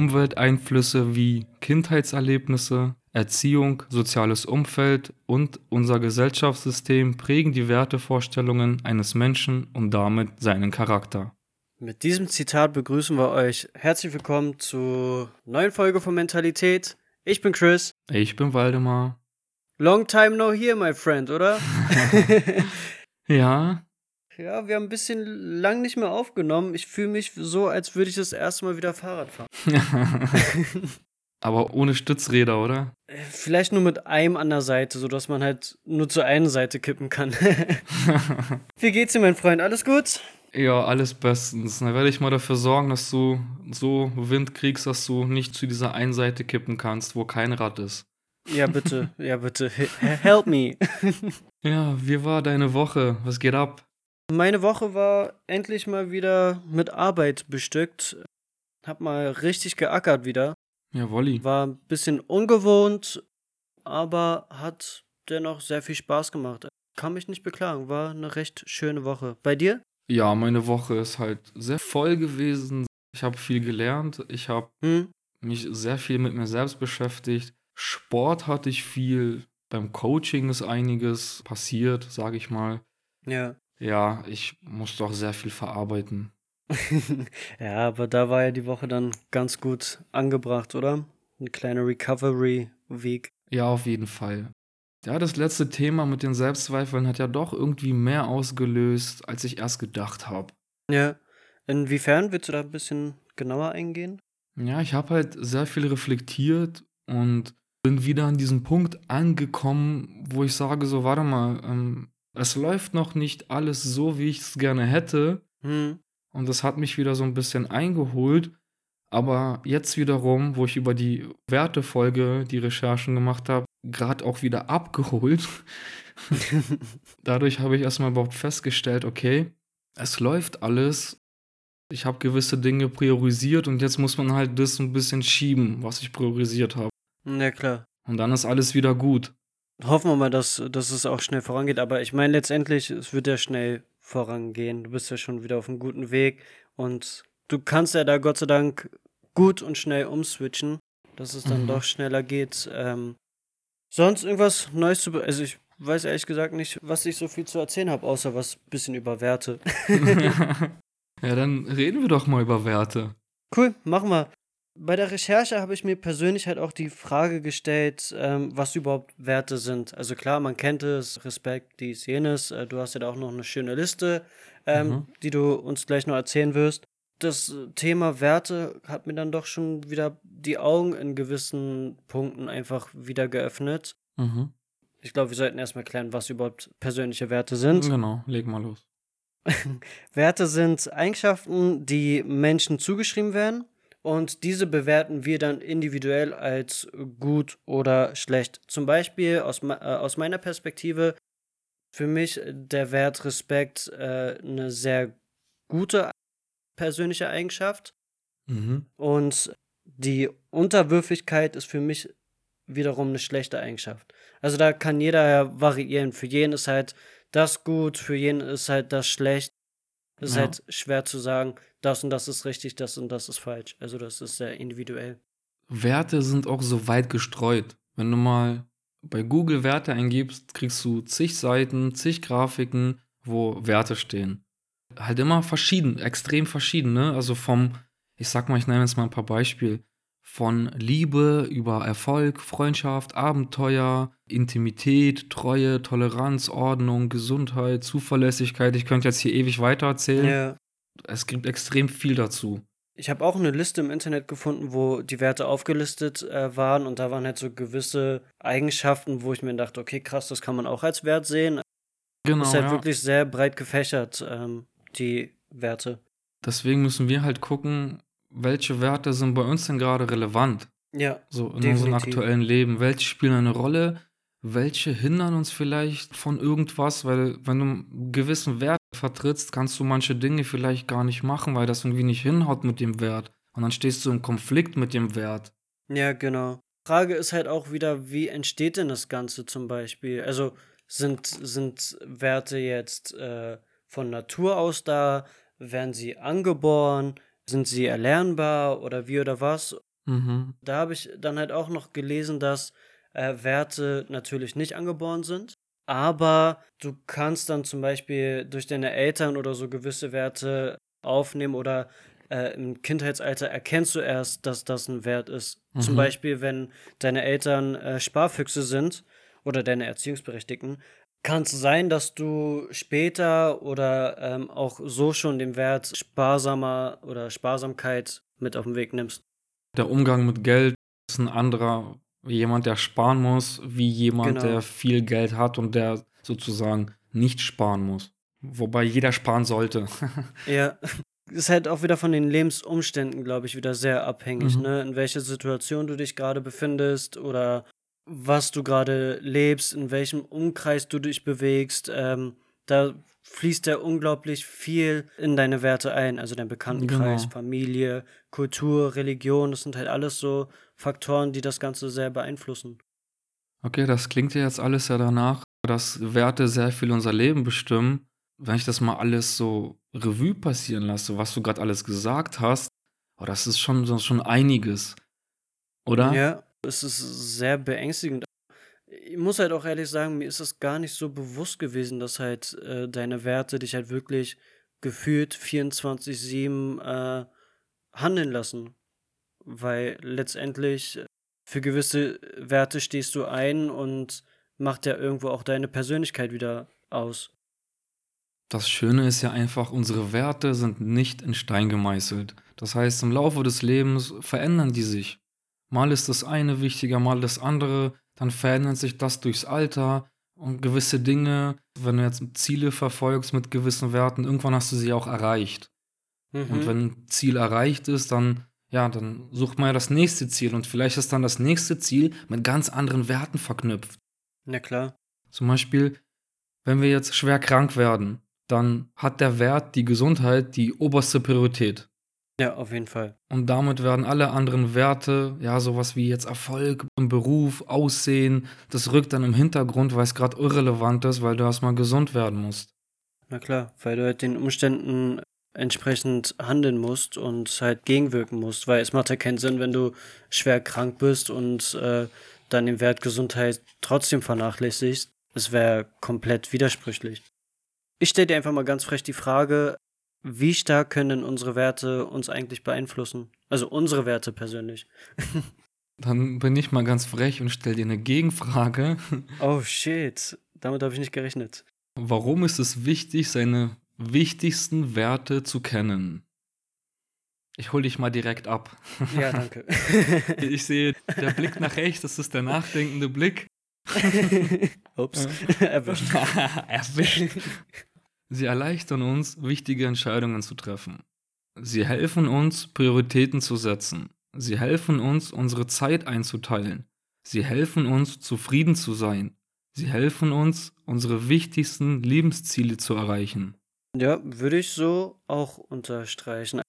Umwelteinflüsse wie Kindheitserlebnisse, Erziehung, soziales Umfeld und unser Gesellschaftssystem prägen die Wertevorstellungen eines Menschen und damit seinen Charakter. Mit diesem Zitat begrüßen wir euch. Herzlich willkommen zur neuen Folge von Mentalität. Ich bin Chris. Ich bin Waldemar. Long time no here, my friend, oder? ja. Ja, wir haben ein bisschen lang nicht mehr aufgenommen. Ich fühle mich so, als würde ich das erste Mal wieder Fahrrad fahren. Aber ohne Stützräder, oder? Äh, vielleicht nur mit einem an der Seite, sodass man halt nur zur einen Seite kippen kann. Wie geht's dir, mein Freund? Alles gut? Ja, alles bestens. Dann werde ich mal dafür sorgen, dass du so Wind kriegst, dass du nicht zu dieser einen Seite kippen kannst, wo kein Rad ist. Ja, bitte, ja, bitte. Help me. ja, wie war deine Woche? Was geht ab? Meine Woche war endlich mal wieder mit Arbeit bestückt. Hab mal richtig geackert wieder. Ja, Wolli. War ein bisschen ungewohnt, aber hat dennoch sehr viel Spaß gemacht. Kann mich nicht beklagen. War eine recht schöne Woche. Bei dir? Ja, meine Woche ist halt sehr voll gewesen. Ich habe viel gelernt. Ich habe hm? mich sehr viel mit mir selbst beschäftigt. Sport hatte ich viel. Beim Coaching ist einiges passiert, sage ich mal. Ja. Ja, ich musste auch sehr viel verarbeiten. ja, aber da war ja die Woche dann ganz gut angebracht, oder? Eine kleine Recovery-Week. Ja, auf jeden Fall. Ja, das letzte Thema mit den Selbstzweifeln hat ja doch irgendwie mehr ausgelöst, als ich erst gedacht habe. Ja. Inwiefern willst du da ein bisschen genauer eingehen? Ja, ich habe halt sehr viel reflektiert und bin wieder an diesem Punkt angekommen, wo ich sage, so, warte mal, ähm, es läuft noch nicht alles so, wie ich es gerne hätte. Hm. Und das hat mich wieder so ein bisschen eingeholt. Aber jetzt wiederum, wo ich über die Wertefolge die Recherchen gemacht habe, gerade auch wieder abgeholt. Dadurch habe ich erstmal überhaupt festgestellt, okay, es läuft alles. Ich habe gewisse Dinge priorisiert und jetzt muss man halt das ein bisschen schieben, was ich priorisiert habe. Ja, klar. Und dann ist alles wieder gut. Hoffen wir mal, dass, dass es auch schnell vorangeht. Aber ich meine, letztendlich, es wird ja schnell vorangehen. Du bist ja schon wieder auf einem guten Weg und du kannst ja da Gott sei Dank gut und schnell umswitchen, dass es dann mhm. doch schneller geht. Ähm, sonst irgendwas Neues zu. Also, ich weiß ehrlich gesagt nicht, was ich so viel zu erzählen habe, außer was ein bisschen über Werte. ja, dann reden wir doch mal über Werte. Cool, machen wir. Bei der Recherche habe ich mir persönlich halt auch die Frage gestellt, ähm, was überhaupt Werte sind. Also klar, man kennt es, Respekt, dies, jenes. Äh, du hast ja da auch noch eine schöne Liste, ähm, mhm. die du uns gleich noch erzählen wirst. Das Thema Werte hat mir dann doch schon wieder die Augen in gewissen Punkten einfach wieder geöffnet. Mhm. Ich glaube, wir sollten erstmal klären, was überhaupt persönliche Werte sind. Genau, leg mal los. Werte sind Eigenschaften, die Menschen zugeschrieben werden und diese bewerten wir dann individuell als gut oder schlecht. Zum Beispiel aus, äh, aus meiner Perspektive für mich der Wert Respekt äh, eine sehr gute persönliche Eigenschaft. Mhm. Und die Unterwürfigkeit ist für mich wiederum eine schlechte Eigenschaft. Also da kann jeder variieren. Für jeden ist halt das gut, für jeden ist halt das schlecht. Es ist ja. halt schwer zu sagen, das und das ist richtig, das und das ist falsch. Also das ist sehr individuell. Werte sind auch so weit gestreut. Wenn du mal bei Google Werte eingibst, kriegst du zig Seiten, zig Grafiken, wo Werte stehen. Halt immer verschieden, extrem verschieden, ne? Also vom, ich sag mal, ich nenne jetzt mal ein paar Beispiele. Von Liebe über Erfolg, Freundschaft, Abenteuer, Intimität, Treue, Toleranz, Ordnung, Gesundheit, Zuverlässigkeit. Ich könnte jetzt hier ewig weiter erzählen. Ja. Es gibt extrem viel dazu. Ich habe auch eine Liste im Internet gefunden, wo die Werte aufgelistet äh, waren und da waren halt so gewisse Eigenschaften, wo ich mir dachte, okay, krass, das kann man auch als Wert sehen. Genau. Ist halt ja. wirklich sehr breit gefächert, ähm, die Werte. Deswegen müssen wir halt gucken, welche Werte sind bei uns denn gerade relevant? Ja. So in definitiv. unserem aktuellen Leben. Welche spielen eine Rolle? Welche hindern uns vielleicht von irgendwas? Weil, wenn du einen gewissen Wert vertrittst, kannst du manche Dinge vielleicht gar nicht machen, weil das irgendwie nicht hinhaut mit dem Wert. Und dann stehst du im Konflikt mit dem Wert. Ja, genau. Frage ist halt auch wieder, wie entsteht denn das Ganze zum Beispiel? Also sind, sind Werte jetzt äh, von Natur aus da? Werden sie angeboren? Sind sie erlernbar oder wie oder was? Mhm. Da habe ich dann halt auch noch gelesen, dass äh, Werte natürlich nicht angeboren sind, aber du kannst dann zum Beispiel durch deine Eltern oder so gewisse Werte aufnehmen oder äh, im Kindheitsalter erkennst du erst, dass das ein Wert ist. Mhm. Zum Beispiel, wenn deine Eltern äh, Sparfüchse sind oder deine Erziehungsberechtigten, kann es sein, dass du später oder ähm, auch so schon den Wert sparsamer oder Sparsamkeit mit auf den Weg nimmst. Der Umgang mit Geld ist ein anderer, wie jemand, der sparen muss, wie jemand, Genau. der viel Geld hat und der sozusagen nicht sparen muss. Wobei jeder sparen sollte. Ja, ist halt auch wieder von den Lebensumständen, glaube ich, wieder sehr abhängig, Mhm. ne? In welcher Situation du dich gerade befindest oder was du gerade lebst, in welchem Umkreis du dich bewegst. Ähm, da fließt ja unglaublich viel in deine Werte ein, also dein Bekanntenkreis, Genau. Familie, Kultur, Religion, das sind halt alles so Faktoren, die das Ganze sehr beeinflussen. Okay, das klingt ja jetzt alles ja danach, dass Werte sehr viel unser Leben bestimmen. Wenn ich das mal alles so Revue passieren lasse, was du gerade alles gesagt hast, oh, das ist schon, das ist schon einiges. Oder? Ja, es ist sehr beängstigend. Ich muss halt auch ehrlich sagen, mir ist das gar nicht so bewusst gewesen, dass halt äh, deine Werte dich halt wirklich gefühlt 24-7 äh, handeln lassen. Weil letztendlich äh, für gewisse Werte stehst du ein und macht ja irgendwo auch deine Persönlichkeit wieder aus. Das Schöne ist ja einfach, unsere Werte sind nicht in Stein gemeißelt. Das heißt, im Laufe des Lebens verändern die sich. Mal ist das eine wichtiger, mal das andere, dann verändert sich das durchs Alter und gewisse Dinge, wenn du jetzt Ziele verfolgst mit gewissen Werten, irgendwann hast du sie auch erreicht. Und Mhm. wenn ein Ziel erreicht ist, dann, ja, dann sucht man ja das nächste Ziel und vielleicht ist dann das nächste Ziel mit ganz anderen Werten verknüpft. Na klar. Zum Beispiel, wenn wir jetzt schwer krank werden, dann hat der Wert die Gesundheit die oberste Priorität. Ja, auf jeden Fall. Und damit werden alle anderen Werte, ja, sowas wie jetzt Erfolg im Beruf, Aussehen, das rückt dann im Hintergrund, weil es gerade irrelevant ist, weil du erstmal gesund werden musst. Na klar, weil du halt den Umständen entsprechend handeln musst und halt gegenwirken musst, weil es macht ja keinen Sinn, wenn du schwer krank bist und äh, dann den Wert Gesundheit trotzdem vernachlässigst. Es wäre komplett widersprüchlich. Ich stelle dir einfach mal ganz frech die Frage, wie stark können unsere Werte uns eigentlich beeinflussen? Also unsere Werte persönlich. Dann bin ich mal ganz frech und stell dir eine Gegenfrage. Oh shit, damit habe ich nicht gerechnet. Warum ist es wichtig, seine wichtigsten Werte zu kennen? Ich hol dich mal direkt ab. Ja, danke. Ich sehe, der Blick nach rechts, das ist der nachdenkende Blick. Ups, erwischt. Erwischt. Sie erleichtern uns, wichtige Entscheidungen zu treffen. Sie helfen uns, Prioritäten zu setzen. Sie helfen uns, unsere Zeit einzuteilen. Sie helfen uns, zufrieden zu sein. Sie helfen uns, unsere wichtigsten Lebensziele zu erreichen. Ja, würde ich so auch unterstreichen.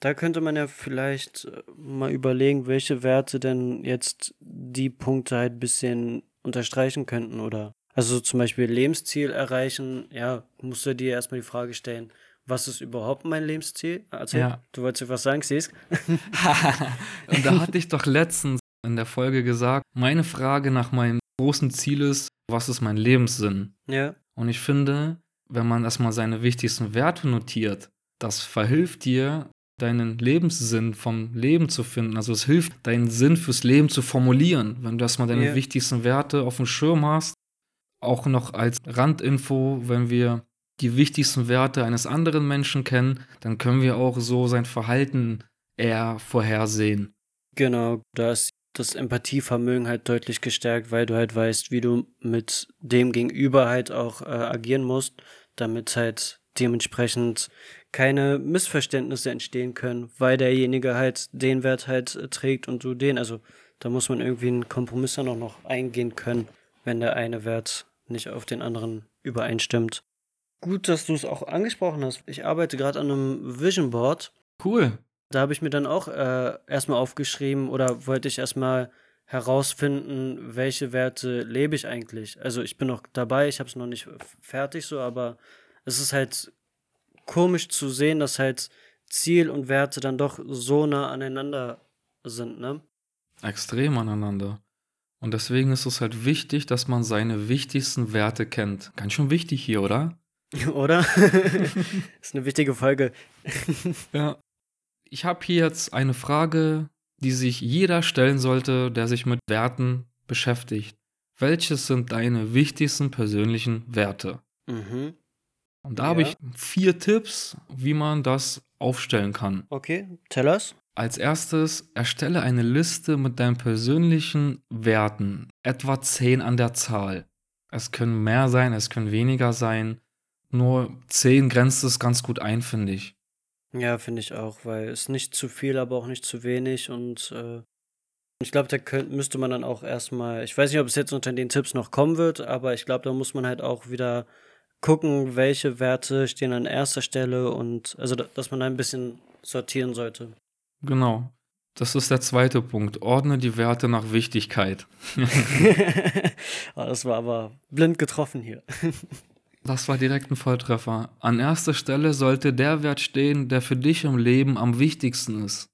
Da könnte man ja vielleicht äh, mal überlegen, welche Werte denn jetzt die Punkte halt ein bisschen unterstreichen könnten, oder? Also zum Beispiel Lebensziel erreichen, ja, musst du dir erstmal die Frage stellen, was ist überhaupt mein Lebensziel? Also, Ja. du wolltest was sagen, siehst? Und da hatte ich doch letztens in der Folge gesagt, meine Frage nach meinem großen Ziel ist, was ist mein Lebenssinn? Ja, Und ich finde, wenn man erstmal seine wichtigsten Werte notiert, das verhilft dir, deinen Lebenssinn vom Leben zu finden. Also es hilft, deinen Sinn fürs Leben zu formulieren. Wenn du erstmal deine Ja. wichtigsten Werte auf dem Schirm hast, auch noch als Randinfo, wenn wir die wichtigsten Werte eines anderen Menschen kennen, dann können wir auch so sein Verhalten eher vorhersehen. genau. Da ist das Empathievermögen halt deutlich gestärkt, weil du halt weißt, wie du mit dem Gegenüber halt auch äh, agieren musst, damit halt dementsprechend keine Missverständnisse entstehen können, weil derjenige halt den Wert halt äh, trägt und du den. Also da muss man irgendwie einen Kompromiss dann auch noch eingehen können, wenn der eine Wert nicht auf den anderen übereinstimmt. Gut, dass du es auch angesprochen hast. Ich arbeite gerade an einem Vision Board Cool. da habe ich mir dann auch äh, erstmal aufgeschrieben oder wollte ich erstmal herausfinden, welche Werte lebe ich eigentlich. Also ich bin noch dabei, ich habe es noch nicht fertig so, aber es ist halt komisch zu sehen, dass halt Ziel und Werte dann doch so nah aneinander sind, ne? Extrem aneinander. Und deswegen ist es halt wichtig, dass man seine wichtigsten Werte kennt. Ganz schön wichtig hier, oder? Oder? ist eine wichtige Folge. ja. Ich habe hier jetzt eine Frage, die sich jeder stellen sollte, der sich mit Werten beschäftigt. Welches sind deine wichtigsten persönlichen Werte? Mhm. Und da ja. habe ich vier Tipps, wie man das aufstellen kann. Okay, tell us. Als erstes, erstelle eine Liste mit deinen persönlichen Werten, etwa 10 an der Zahl. Es können mehr sein, es können weniger sein. Nur 10 grenzt es ganz gut ein, finde ich. Ja, finde ich auch, weil es nicht zu viel, aber auch nicht zu wenig und äh, ich glaube, da könnt, müsste man dann auch erstmal, ich weiß nicht, ob es jetzt unter den Tipps noch kommen wird, aber ich glaube, da muss man halt auch wieder gucken, welche Werte stehen an erster Stelle und also, dass man da ein bisschen sortieren sollte. Genau. Das ist der zweite Punkt. Ordne die Werte nach Wichtigkeit. oh, das war aber blind getroffen hier. das war direkt ein Volltreffer. An erster Stelle sollte der Wert stehen, der für dich im Leben am wichtigsten ist.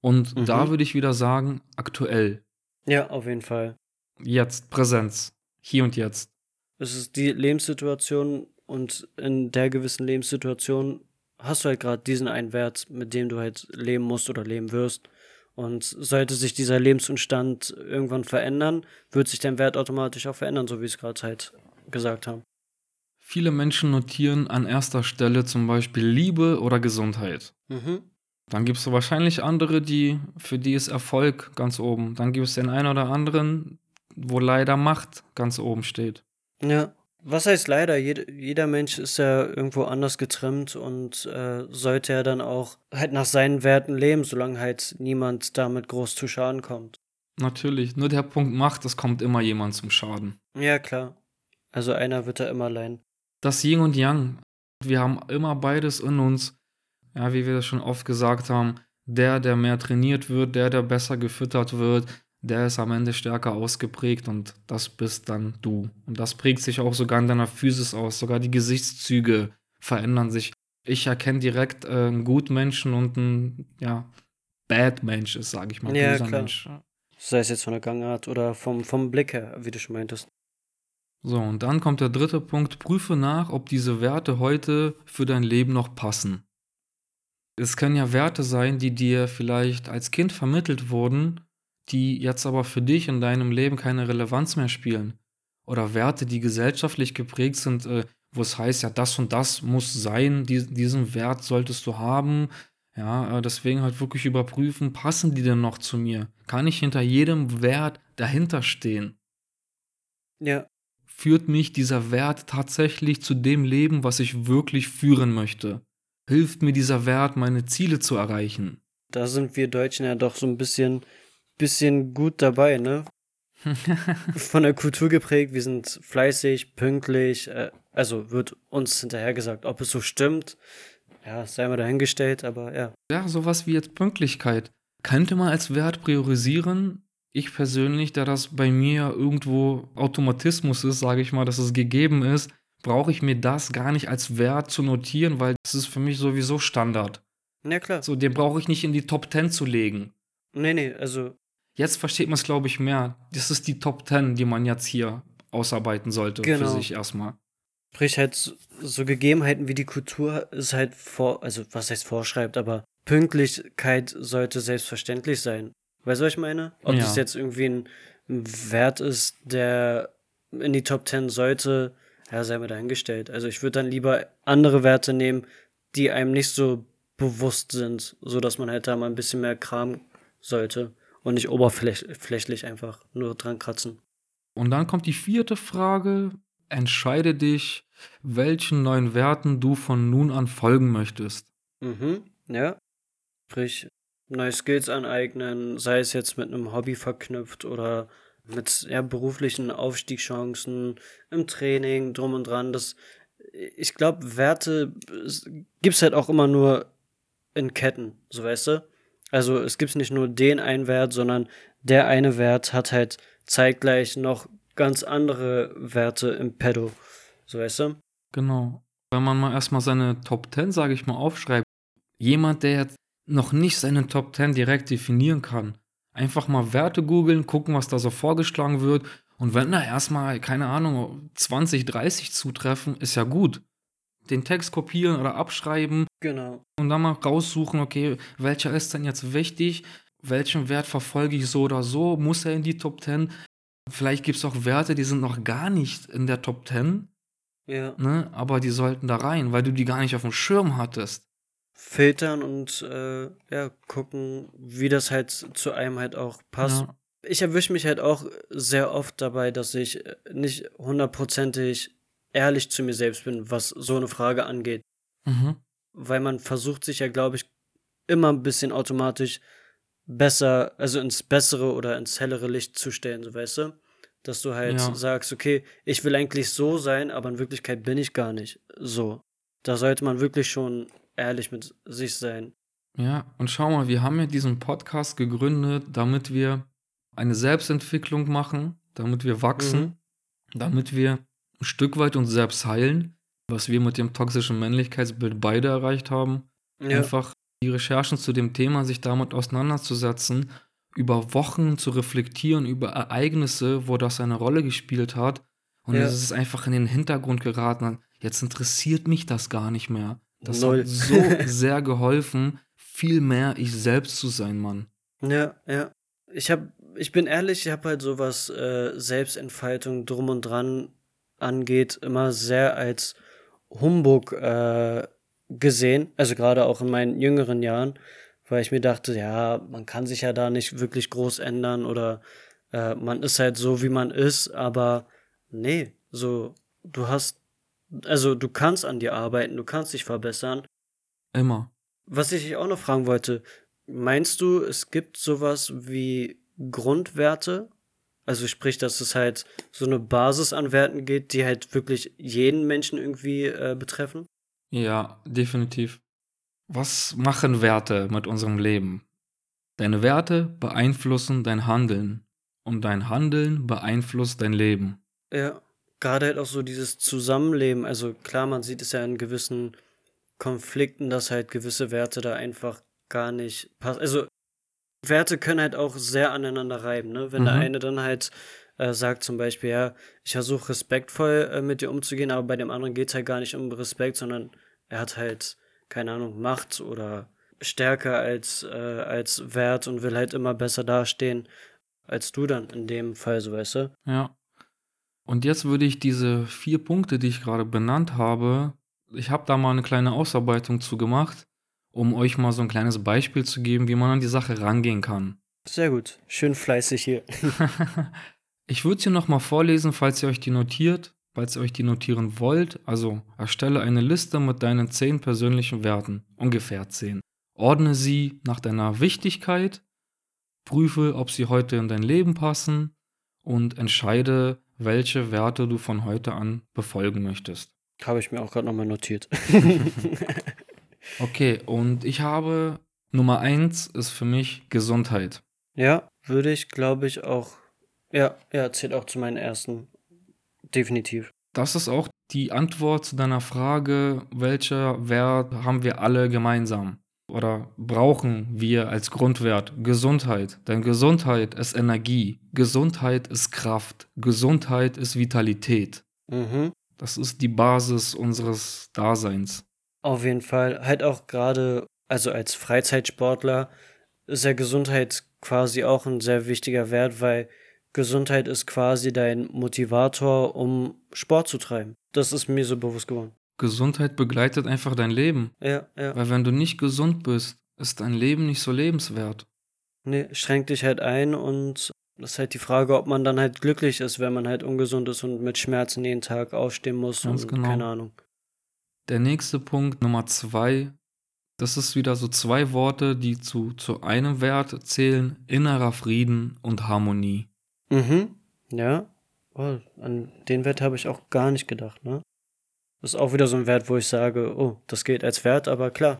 Und mhm. da würde ich wieder sagen, aktuell. Ja, auf jeden Fall. Jetzt, Präsenz. Hier und jetzt. Es ist die Lebenssituation und in der gewissen Lebenssituation hast du halt gerade diesen einen Wert, mit dem du halt leben musst oder leben wirst. Und sollte sich dieser Lebensumstand irgendwann verändern, wird sich dein Wert automatisch auch verändern, so wie es gerade halt gesagt haben. Viele Menschen notieren an erster Stelle zum Beispiel Liebe oder Gesundheit. Mhm. Dann gibt es wahrscheinlich andere, die, für die ist Erfolg ganz oben. Dann gibt es den einen oder anderen, wo leider Macht ganz oben steht. Ja. Was heißt leider? Jed jeder Mensch ist ja irgendwo anders getrimmt und äh, sollte ja dann auch halt nach seinen Werten leben, solange halt niemand damit groß zu Schaden kommt. Natürlich. Nur der Punkt Macht, es kommt immer jemand zum Schaden. Ja, klar. Also einer wird da immer leiden. Das Yin und Yang. Wir haben immer beides in uns ja, wie wir das schon oft gesagt haben, der, der mehr trainiert wird, der, der besser gefüttert wird, der ist am Ende stärker ausgeprägt und das bist dann du. Und das prägt sich auch sogar in deiner Physis aus, sogar die Gesichtszüge verändern sich. Ich erkenne direkt äh, einen Gutmenschen und einen, ja, Bad Mensch ist, sage ich mal. Ja, klar. Mensch. Sei es jetzt von der Gangart oder vom, vom Blick her, wie du schon meintest. So, und dann kommt der dritte Punkt. Prüfe nach, ob diese Werte heute für dein Leben noch passen. Es können ja Werte sein, die dir vielleicht als Kind vermittelt wurden, die jetzt aber für dich in deinem Leben keine Relevanz mehr spielen. Oder Werte, die gesellschaftlich geprägt sind, äh, wo es heißt, ja, das und das muss sein, die, diesen Wert solltest du haben. Ja, äh, deswegen halt wirklich überprüfen, passen die denn noch zu mir? Kann ich hinter jedem Wert dahinter stehen? Ja. Führt mich dieser Wert tatsächlich zu dem Leben, was ich wirklich führen möchte? hilft mir dieser Wert, meine Ziele zu erreichen. Da sind wir Deutschen ja doch so ein bisschen, bisschen gut dabei, ne? Von der Kultur geprägt, wir sind fleißig, pünktlich, äh, also wird uns hinterher gesagt, ob es so stimmt, ja, sei mal dahingestellt, aber ja. Ja, sowas wie jetzt Pünktlichkeit. Könnte man als Wert priorisieren? Ich persönlich, da das bei mir irgendwo Automatismus ist, sage ich mal, dass es gegeben ist, brauche ich mir das gar nicht als Wert zu notieren, weil das ist für mich sowieso Standard. Ja, klar. So, den brauche ich nicht in die Top 10 zu legen. Nee, nee, also. Jetzt versteht man es, glaube ich, mehr. Das ist die Top 10, die man jetzt hier ausarbeiten sollte genau. für sich erstmal. Sprich halt so, so Gegebenheiten wie die Kultur ist halt vor, also was heißt vorschreibt, aber Pünktlichkeit sollte selbstverständlich sein. Weißt du, was ich meine? Ob ja. das jetzt irgendwie ein Wert ist, der in die Top 10 sollte, ja, sei mir dahingestellt. Also ich würde dann lieber andere Werte nehmen, die einem nicht so bewusst sind, so dass man halt da mal ein bisschen mehr Kram sollte und nicht oberflächlich einfach nur dran kratzen. Und dann kommt die vierte Frage. Entscheide dich, welchen neuen Werten du von nun an folgen möchtest. Mhm, ja. Sprich, neue Skills aneignen, sei es jetzt mit einem Hobby verknüpft oder mit ja, beruflichen Aufstiegschancen, im Training, drum und dran. Das, ich glaube, Werte gibt es halt auch immer nur in Ketten, so weißt du? Also es gibt nicht nur den einen Wert, sondern der eine Wert hat halt zeitgleich noch ganz andere Werte im Pedo, so weißt du? Genau. Wenn man mal erstmal seine Top 10, sage ich mal, aufschreibt, jemand, der jetzt noch nicht seine Top 10 direkt definieren kann, einfach mal Werte googeln, gucken, was da so vorgeschlagen wird. Und wenn da erstmal, keine Ahnung, 20, 30 zutreffen, ist ja gut. Den Text kopieren oder abschreiben. Genau. Und dann mal raussuchen, okay, welcher ist denn jetzt wichtig? Welchen Wert verfolge ich so oder so? Muss er in die Top 10? Vielleicht gibt es auch Werte, die sind noch gar nicht in der Top 10. Ja. Ne? Aber die sollten da rein, weil du die gar nicht auf dem Schirm hattest. Filtern und äh, ja, gucken, wie das halt zu einem halt auch passt. Ja. Ich erwische mich halt auch sehr oft dabei, dass ich äh, nicht hundertprozentig ehrlich zu mir selbst bin, was so eine Frage angeht. Mhm. Weil man versucht sich ja, glaube ich, immer ein bisschen automatisch besser, also ins bessere oder ins hellere Licht zu stellen, so weißt du? Dass du halt Ja. sagst, okay, ich will eigentlich so sein, aber in Wirklichkeit bin ich gar nicht so. Da sollte man wirklich schon ehrlich mit sich sein. Ja, und schau mal, wir haben ja diesen Podcast gegründet, damit wir eine Selbstentwicklung machen, damit wir wachsen, Mhm. damit wir ein Stück weit uns selbst heilen, was wir mit dem toxischen Männlichkeitsbild beide erreicht haben. Ja, Einfach die Recherchen zu dem Thema, sich damit auseinanderzusetzen, über Wochen zu reflektieren, über Ereignisse, wo das eine Rolle gespielt hat. Und Ja. es ist einfach in den Hintergrund geraten. Jetzt interessiert mich das gar nicht mehr. Das Null. hat so sehr geholfen, viel mehr ich selbst zu sein, Mann. ja, ja. Ich hab, ich bin ehrlich, ich habe halt sowas äh, Selbstentfaltung drum und dran angeht, immer sehr als Humbug äh, gesehen. Also gerade auch in meinen jüngeren Jahren, weil ich mir dachte, ja, man kann sich ja da nicht wirklich groß ändern oder äh, man ist halt so, wie man ist, aber nee, so, du hast, also du kannst an dir arbeiten, du kannst dich verbessern. Immer. Was ich dich auch noch fragen wollte, meinst du, es gibt sowas wie Grundwerte? Also sprich, dass es halt so eine Basis an Werten geht, die halt wirklich jeden Menschen irgendwie äh, betreffen? Ja, definitiv. Was machen Werte mit unserem Leben? Deine Werte beeinflussen dein Handeln und dein Handeln beeinflusst dein Leben. Ja, gerade halt auch so dieses Zusammenleben. Also klar, man sieht es ja in gewissen Konflikten, dass halt gewisse Werte da einfach gar nicht passen. Also Werte können halt auch sehr aneinander reiben, ne? Wenn der Mhm. eine dann halt äh, sagt zum Beispiel, ja, ich versuche respektvoll äh, mit dir umzugehen, aber bei dem anderen geht es halt gar nicht um Respekt, sondern er hat halt, keine Ahnung, Macht oder Stärke als, äh, als Wert und will halt immer besser dastehen als du dann in dem Fall, so weißt du? Ja. Und jetzt würde ich diese vier Punkte, die ich gerade benannt habe, ich habe da mal eine kleine Ausarbeitung zu gemacht, um euch mal so ein kleines Beispiel zu geben, wie man an die Sache rangehen kann. Sehr gut. Schön fleißig hier. Ich würde sie nochmal vorlesen, falls ihr euch die notiert, falls ihr euch die notieren wollt. Also erstelle eine Liste mit deinen zehn persönlichen Werten, ungefähr zehn. Ordne sie nach deiner Wichtigkeit, prüfe, ob sie heute in dein Leben passen und entscheide, welche Werte du von heute an befolgen möchtest. Habe ich mir auch gerade nochmal notiert. Okay, und ich habe Nummer eins ist für mich Gesundheit. ja, würde ich, glaube ich, auch. Ja, ja, zählt auch zu meinen ersten. Definitiv. Das ist auch die Antwort zu deiner Frage, welcher Wert haben wir alle gemeinsam? Oder brauchen wir als Grundwert Gesundheit? Denn Gesundheit ist Energie, Gesundheit ist Kraft, Gesundheit ist Vitalität. Mhm. Das ist die Basis unseres Daseins. Auf jeden Fall. Halt auch gerade, also als Freizeitsportler, ist ja Gesundheit quasi auch ein sehr wichtiger Wert, weil Gesundheit ist quasi dein Motivator, um Sport zu treiben. Das ist mir so bewusst geworden. Gesundheit begleitet einfach dein Leben. Ja, ja. Weil wenn du nicht gesund bist, ist dein Leben nicht so lebenswert. Nee, schränkt dich halt ein und das ist halt die Frage, ob man dann halt glücklich ist, wenn man halt ungesund ist und mit Schmerzen jeden Tag aufstehen muss Ganz und genau. keine Ahnung. Der nächste Punkt, Nummer zwei, das ist wieder so zwei Worte, die zu, zu einem Wert zählen: innerer Frieden und Harmonie. Mhm, ja. Oh, an den Wert habe ich auch gar nicht gedacht, ne? Das ist auch wieder so ein Wert, wo ich sage, oh, das geht als Wert, aber klar,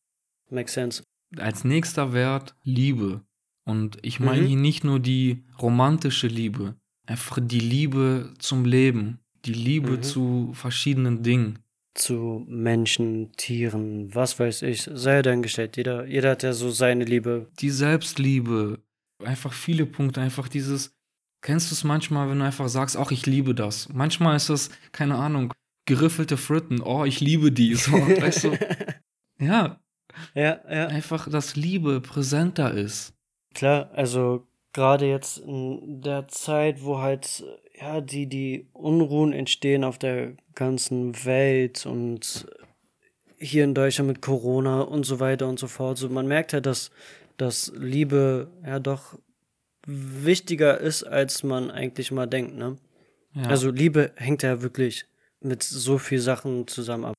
makes sense. Als nächster Wert Liebe. Und ich meine Mhm. hier nicht nur die romantische Liebe, einfach die Liebe zum Leben, die Liebe Mhm. zu verschiedenen Dingen. Zu Menschen, Tieren, was weiß ich, sei dahingestellt. Jeder, jeder hat ja so seine Liebe. Die Selbstliebe. Einfach viele Punkte. Einfach dieses. Kennst du es manchmal, wenn du einfach sagst, ach, ich liebe das? Manchmal ist das, keine Ahnung, geriffelte Fritten. Oh, ich liebe die. So, weißt du? Ja. Ja, ja. Einfach, dass Liebe präsenter ist. Klar, also gerade jetzt in der Zeit, wo halt ja die die Unruhen entstehen auf der ganzen Welt und hier in Deutschland mit Corona und so weiter und so fort. So man merkt ja, dass dass Liebe ja doch wichtiger ist, als man eigentlich mal denkt, ne? Ja. Also Liebe hängt ja wirklich mit so viel Sachen zusammen ab.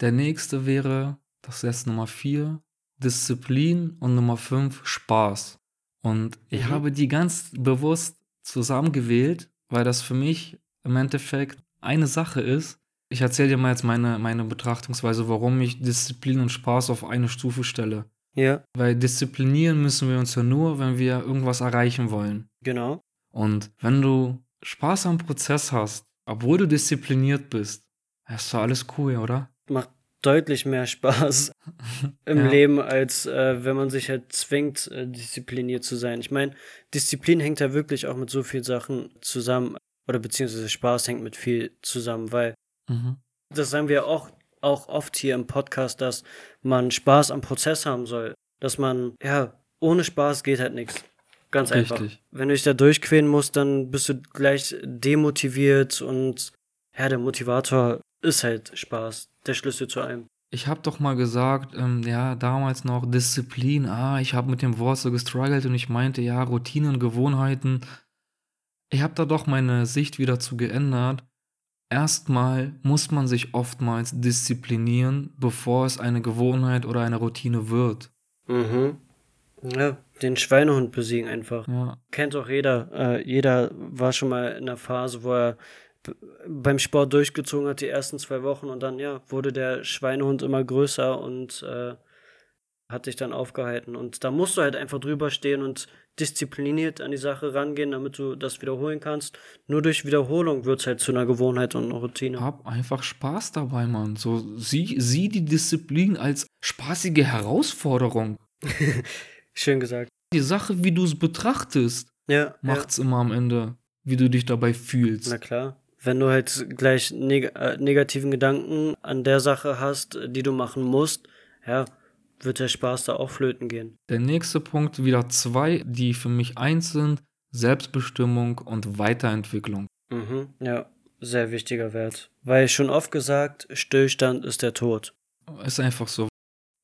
Der nächste wäre, das ist jetzt Nummer vier, Disziplin und Nummer fünf, Spaß. Und ich Mhm. habe die ganz bewusst zusammengewählt, weil das für mich im Endeffekt eine Sache ist. Ich erzähle dir mal jetzt meine, meine Betrachtungsweise, warum ich Disziplin und Spaß auf eine Stufe stelle. Ja, Weil disziplinieren müssen wir uns ja nur, wenn wir irgendwas erreichen wollen. genau. Und wenn du Spaß am Prozess hast, obwohl du diszipliniert bist, ist doch alles cool, oder? Macht deutlich mehr Spaß im Ja. Leben, als äh, wenn man sich halt zwingt, äh, diszipliniert zu sein. Ich meine, Disziplin hängt ja wirklich auch mit so vielen Sachen zusammen, oder beziehungsweise Spaß hängt mit viel zusammen, weil Mhm. das sagen wir auch, auch oft hier im Podcast, dass man Spaß am Prozess haben soll. Dass man, ja, ohne Spaß geht halt nichts. Ganz einfach. Richtig. Wenn du dich da durchquälen musst, dann bist du gleich demotiviert und ja, der Motivator ist halt Spaß, der Schlüssel zu allem. Ich habe doch mal gesagt, ähm, ja, damals noch Disziplin. Ah, ich habe mit dem Wort so gestruggelt und ich meinte, ja, Routinen, Gewohnheiten. Ich habe da doch meine Sicht wieder zu geändert. Erstmal muss man sich oftmals disziplinieren, bevor es eine Gewohnheit oder eine Routine wird. Mhm. Ja, den Schweinehund besiegen einfach. Ja, Kennt auch jeder. Äh, jeder war schon mal in einer Phase, wo er beim Sport durchgezogen hat, die ersten zwei Wochen und dann, ja, wurde der Schweinehund immer größer und äh, hat dich dann aufgehalten. Und da musst du halt einfach drüber stehen und diszipliniert an die Sache rangehen, damit du das wiederholen kannst. Nur durch Wiederholung wird es halt zu einer Gewohnheit und einer Routine. hab einfach Spaß dabei, Mann. So, sieh, sieh die Disziplin als spaßige Herausforderung. Schön gesagt. Die Sache, wie du es betrachtest, Ja, ja. macht's immer am Ende, wie du dich dabei fühlst. Na klar. Wenn du halt gleich neg äh, negativen Gedanken an der Sache hast, die du machen musst, ja, wird der Spaß da auch flöten gehen. Der nächste Punkt, wieder zwei, die für mich eins sind: Selbstbestimmung und Weiterentwicklung. Mhm. Ja, sehr wichtiger Wert. Weil schon oft gesagt, Stillstand ist der Tod. Ist einfach so.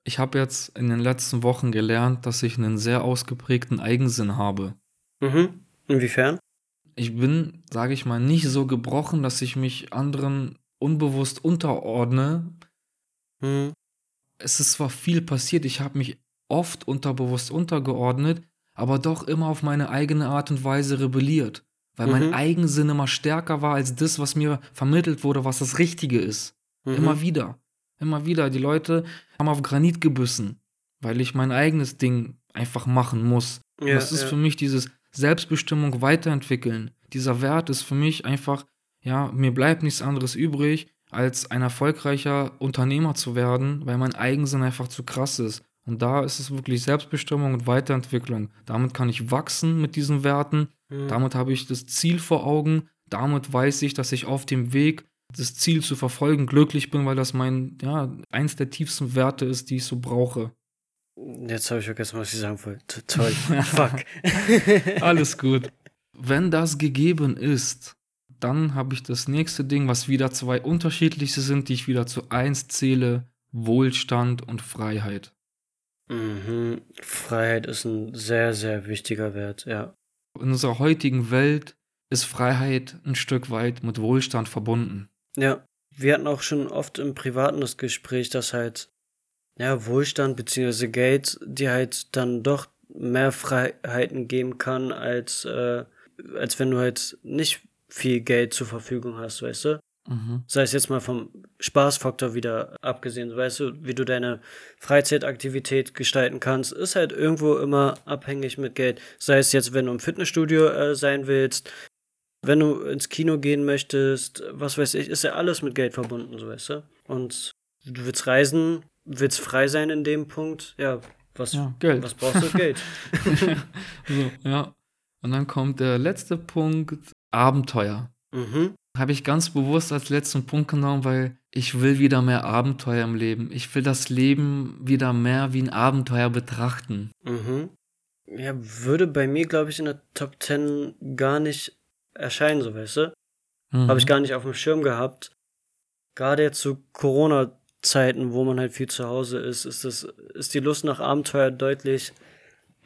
Ich habe jetzt in den letzten Wochen gelernt, dass ich einen sehr ausgeprägten Eigensinn habe. Mhm. Inwiefern? Ich bin, sage ich mal, nicht so gebrochen, dass ich mich anderen unbewusst unterordne. Mhm. Es ist zwar viel passiert, ich habe mich oft unterbewusst untergeordnet, aber doch immer auf meine eigene Art und Weise rebelliert. Weil mein Mhm. Eigensinn immer stärker war als das, was mir vermittelt wurde, was das Richtige ist. Mhm. Immer wieder. Immer wieder. Die Leute haben auf Granit gebissen, weil ich mein eigenes Ding einfach machen muss. Ja, das ist ja. für mich dieses Selbstbestimmung weiterentwickeln. Dieser Wert ist für mich einfach, ja, mir bleibt nichts anderes übrig, als ein erfolgreicher Unternehmer zu werden, weil mein Eigensinn einfach zu krass ist. Und da ist es wirklich Selbstbestimmung und Weiterentwicklung. Damit kann ich wachsen mit diesen Werten. Mhm. Damit habe ich das Ziel vor Augen. Damit weiß ich, dass ich auf dem Weg, das Ziel zu verfolgen, glücklich bin, weil das mein, ja, eins der tiefsten Werte ist, die ich so brauche. Jetzt habe ich vergessen, was ich sagen wollte. Toll. Fuck. Alles gut. Wenn das gegeben ist, dann habe ich das nächste Ding, was wieder zwei unterschiedliche sind, die ich wieder zu eins zähle: Wohlstand und Freiheit. Mhm. Freiheit ist ein sehr, sehr wichtiger Wert, ja. In unserer heutigen Welt ist Freiheit ein Stück weit mit Wohlstand verbunden. Ja, wir hatten auch schon oft im Privaten das Gespräch, dass halt, ja, Wohlstand bzw. Geld dir halt dann doch mehr Freiheiten geben kann, als, äh, als wenn du halt nicht viel Geld zur Verfügung hast, weißt du? Mhm. Sei es jetzt mal vom Spaßfaktor wieder abgesehen, weißt du, wie du deine Freizeitaktivität gestalten kannst, ist halt irgendwo immer abhängig mit Geld. Sei es jetzt, wenn du im Fitnessstudio äh, sein willst, Wenn du ins Kino gehen möchtest, was weiß ich, ist ja alles mit Geld verbunden, so weißt du. Und du willst reisen, willst frei sein in dem Punkt, ja, was, Ja, Geld. was brauchst du? Geld. So, ja. Und dann kommt der letzte Punkt, Abenteuer. mhm. Habe ich ganz bewusst als letzten Punkt genommen, weil ich will wieder mehr Abenteuer im Leben. Ich will das Leben wieder mehr wie ein Abenteuer betrachten. Mhm. Ja, würde bei mir, glaube ich, in der Top 10 gar nicht erscheinen, so weißt du. Mhm. Habe ich gar nicht auf dem Schirm gehabt. Gerade jetzt zu Corona-Zeiten, wo man halt viel zu Hause ist, ist, das, ist die Lust nach Abenteuer deutlich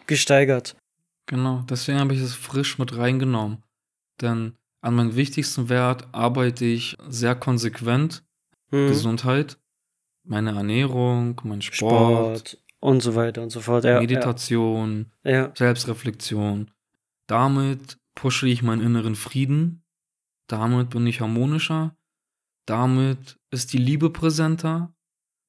gesteigert. Genau, deswegen habe ich es frisch mit reingenommen. Denn an meinem wichtigsten Wert arbeite ich sehr konsequent. Mhm. Gesundheit, meine Ernährung, mein Sport, Sport und so weiter und so fort. Ja, Meditation, ja. Selbstreflexion. Damit pushe ich meinen inneren Frieden. Damit bin ich harmonischer. Damit ist die Liebe präsenter.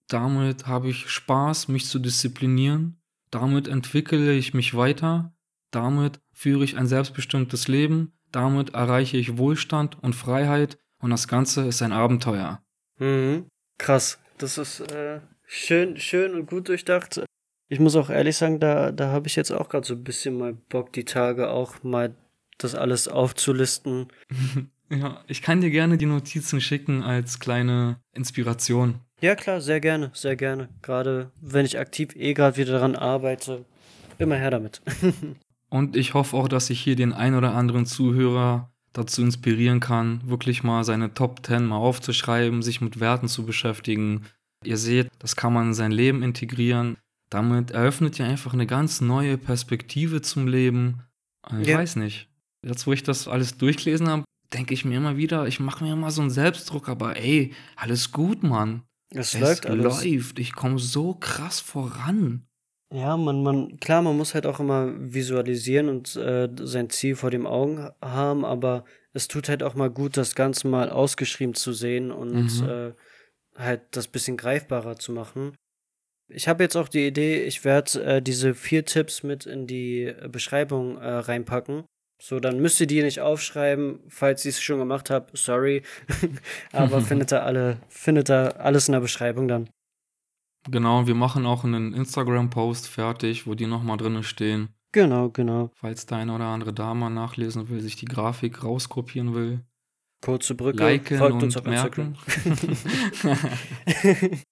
Damit habe ich Spaß, mich zu disziplinieren. Damit entwickle ich mich weiter. Damit führe ich ein selbstbestimmtes Leben. Damit erreiche ich Wohlstand und Freiheit. Und das Ganze ist ein Abenteuer. Mhm. Krass. Das ist äh, schön, schön und gut durchdacht. Ich muss auch ehrlich sagen, da, da habe ich jetzt auch gerade so ein bisschen mal Bock, die Tage auch mal das alles aufzulisten. Ja, ich kann dir gerne die Notizen schicken als kleine Inspiration. Ja, klar, sehr gerne, sehr gerne. Gerade wenn ich aktiv eh gerade wieder daran arbeite. Immer her damit. Und ich hoffe auch, dass ich hier den ein oder anderen Zuhörer dazu inspirieren kann, wirklich mal seine Top 10 mal aufzuschreiben, sich mit Werten zu beschäftigen. Ihr seht, das kann man in sein Leben integrieren. Damit eröffnet ihr einfach eine ganz neue Perspektive zum Leben. Ich Ja. weiß nicht. Jetzt, wo ich das alles durchgelesen habe, denke ich mir immer wieder, ich mache mir immer so einen Selbstdruck, aber ey, alles gut, Mann. Es Es läuft alles. läuft. Ich komme so krass voran. Ja, man, man, klar, man muss halt auch immer visualisieren und äh, sein Ziel vor den Augen haben, aber es tut halt auch mal gut, das Ganze mal ausgeschrieben zu sehen und Mhm. äh, halt das bisschen greifbarer zu machen. Ich habe jetzt auch die Idee, ich werde äh, diese vier Tipps mit in die Beschreibung äh, reinpacken. So, dann müsst ihr die nicht aufschreiben, falls ihr es schon gemacht habt, sorry. aber findet ihr alle, findet ihr alles in der Beschreibung dann. Genau, wir machen auch einen Instagram-Post fertig, wo die nochmal drin stehen. Genau, genau. Falls der eine oder andere Dame nachlesen will, sich die Grafik rauskopieren will, Kurze Brücke. liken folgt und uns auf Instagram. merken.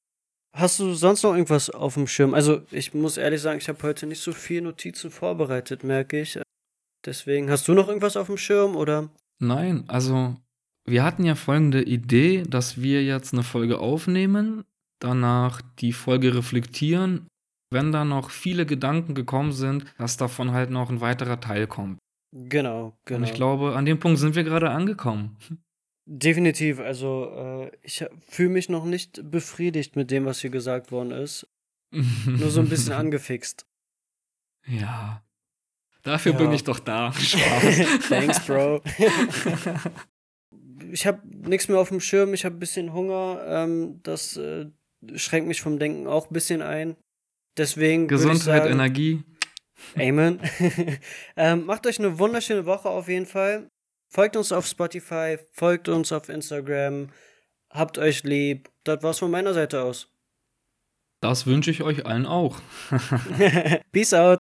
Hast du sonst noch irgendwas auf dem Schirm? Also, ich muss ehrlich sagen, ich habe heute nicht so viel Notizen vorbereitet, merke ich. Deswegen, hast du noch irgendwas auf dem Schirm oder? Nein, also wir hatten ja folgende Idee, dass wir jetzt eine Folge aufnehmen, danach die Folge reflektieren. Wenn da noch viele Gedanken gekommen sind, dass davon halt noch ein weiterer Teil kommt. Genau, Und genau. ich glaube, an dem Punkt sind wir gerade angekommen. Definitiv, also äh, ich fühle mich noch nicht befriedigt mit dem, was hier gesagt worden ist. Nur so ein bisschen angefixt. Ja. Dafür Ja. bin ich doch da. Spaß. Thanks, Bro. ich habe nichts mehr auf dem Schirm, ich habe ein bisschen Hunger. Ähm, das äh, schränkt mich vom Denken auch ein bisschen ein. Deswegen Gesundheit, sagen, Energie. Amen. ähm, macht euch eine wunderschöne Woche auf jeden Fall. Folgt uns auf Spotify, folgt uns auf Instagram. Habt euch lieb. Das war's von meiner Seite aus. Das wünsche ich euch allen auch. Peace out.